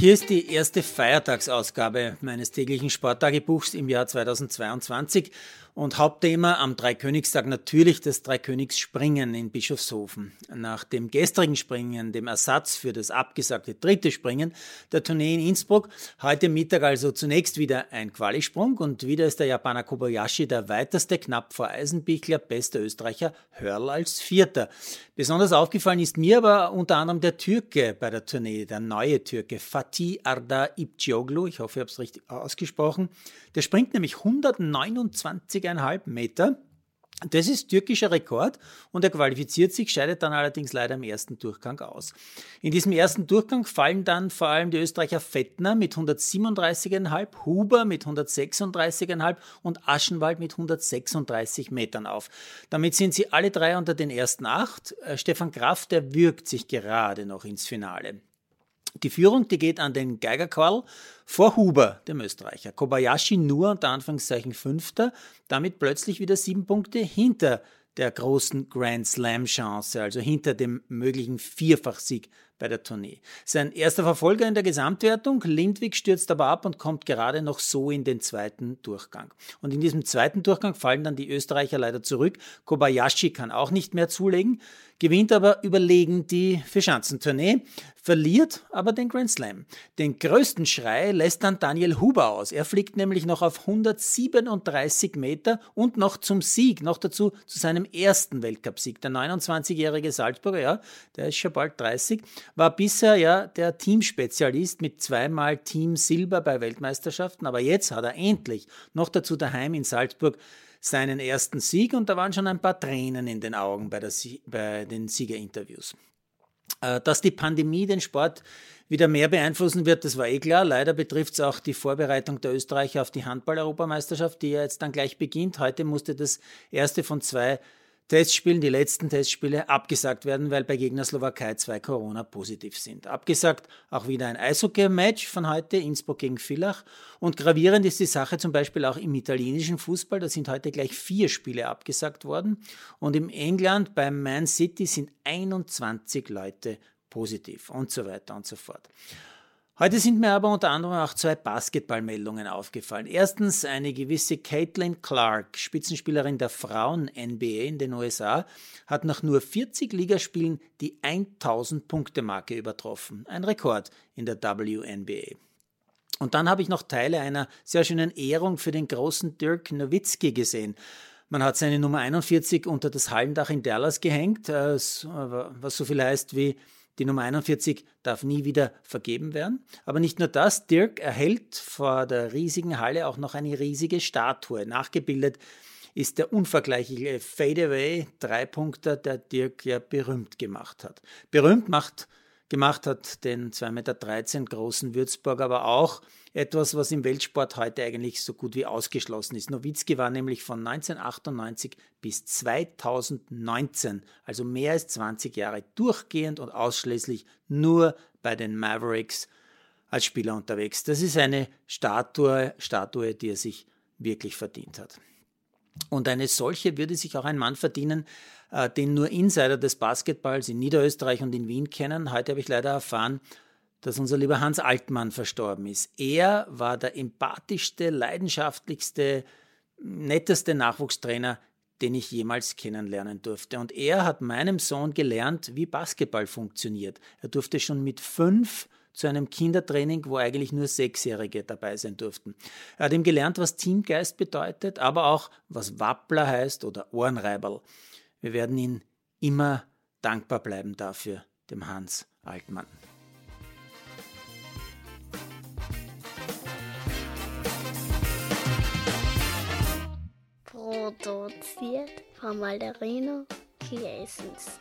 Hier ist die erste Feiertagsausgabe meines täglichen Sporttagebuchs im Jahr 2022 und Hauptthema am Dreikönigstag natürlich das Dreikönigsspringen in Bischofshofen. Nach dem gestrigen Springen, dem Ersatz für das abgesagte dritte Springen der Tournee in Innsbruck, heute Mittag also zunächst wieder ein Qualisprung und wieder ist der Japaner Kobayashi der weiteste, knapp vor Eisenbichler, bester Österreicher, Hörl als Vierter. Besonders aufgefallen ist mir aber unter anderem der Türke bei der Tournee, der neue Türke, Fatih Arda Ipcioglu, ich hoffe, ich habe es richtig ausgesprochen. Der springt nämlich 129,5 Meter. Das ist türkischer Rekord und er qualifiziert sich, scheidet dann allerdings leider im ersten Durchgang aus. In diesem ersten Durchgang fallen dann vor allem die Österreicher Fettner mit 137,5, Huber mit 136,5 und Aschenwald mit 136 Metern auf. Damit sind sie alle drei unter den ersten acht. Äh, Stefan Kraft, der wirkt sich gerade noch ins Finale. Die Führung, die geht an den Geigerquarl vor Huber, dem Österreicher. Kobayashi nur unter Anführungszeichen Fünfter, damit plötzlich wieder sieben Punkte hinter der großen Grand Slam Chance, also hinter dem möglichen Vierfachsieg bei der Tournee. Sein erster Verfolger in der Gesamtwertung, Lindwig, stürzt aber ab und kommt gerade noch so in den zweiten Durchgang. Und in diesem zweiten Durchgang fallen dann die Österreicher leider zurück. Kobayashi kann auch nicht mehr zulegen gewinnt aber überlegen die Vierschanzentournee, verliert aber den Grand Slam. Den größten Schrei lässt dann Daniel Huber aus. Er fliegt nämlich noch auf 137 Meter und noch zum Sieg, noch dazu zu seinem ersten Weltcupsieg. Der 29-jährige Salzburger, ja, der ist schon bald 30, war bisher ja der Teamspezialist mit zweimal Team Silber bei Weltmeisterschaften, aber jetzt hat er endlich noch dazu daheim in Salzburg seinen ersten Sieg und da waren schon ein paar Tränen in den Augen bei, der, bei den Siegerinterviews. Äh, dass die Pandemie den Sport wieder mehr beeinflussen wird, das war eh klar. Leider betrifft es auch die Vorbereitung der Österreicher auf die Handball-Europameisterschaft, die ja jetzt dann gleich beginnt. Heute musste das erste von zwei Testspielen, die letzten Testspiele, abgesagt werden, weil bei Gegner Slowakei zwei Corona positiv sind. Abgesagt auch wieder ein Eishockey-Match von heute, Innsbruck gegen Villach. Und gravierend ist die Sache zum Beispiel auch im italienischen Fußball. Da sind heute gleich vier Spiele abgesagt worden. Und im England beim Man City sind 21 Leute positiv und so weiter und so fort. Heute sind mir aber unter anderem auch zwei Basketballmeldungen aufgefallen. Erstens eine gewisse Caitlin Clark, Spitzenspielerin der Frauen-NBA in den USA, hat nach nur 40 Ligaspielen die 1000-Punkte-Marke übertroffen. Ein Rekord in der WNBA. Und dann habe ich noch Teile einer sehr schönen Ehrung für den großen Dirk Nowitzki gesehen. Man hat seine Nummer 41 unter das Hallendach in Dallas gehängt, äh, was so viel heißt wie die Nummer 41 darf nie wieder vergeben werden. Aber nicht nur das, Dirk erhält vor der riesigen Halle auch noch eine riesige Statue. Nachgebildet ist der unvergleichliche Fadeaway Dreipunkter, der Dirk ja berühmt gemacht hat. Berühmt macht gemacht hat, den 2,13 Meter großen Würzburg, aber auch etwas, was im Weltsport heute eigentlich so gut wie ausgeschlossen ist. Nowitzki war nämlich von 1998 bis 2019, also mehr als 20 Jahre, durchgehend und ausschließlich nur bei den Mavericks als Spieler unterwegs. Das ist eine Statue, Statue, die er sich wirklich verdient hat. Und eine solche würde sich auch ein Mann verdienen, äh, den nur Insider des Basketballs in Niederösterreich und in Wien kennen. Heute habe ich leider erfahren, dass unser lieber Hans Altmann verstorben ist. Er war der empathischste, leidenschaftlichste, netteste Nachwuchstrainer, den ich jemals kennenlernen durfte. Und er hat meinem Sohn gelernt, wie Basketball funktioniert. Er durfte schon mit fünf zu einem Kindertraining, wo eigentlich nur Sechsjährige dabei sein durften. Er hat ihm gelernt, was Teamgeist bedeutet, aber auch, was Wappler heißt oder Ohrenreiberl. Wir werden ihn immer dankbar bleiben dafür, dem Hans Altmann. Produziert von Malderino Kiesens.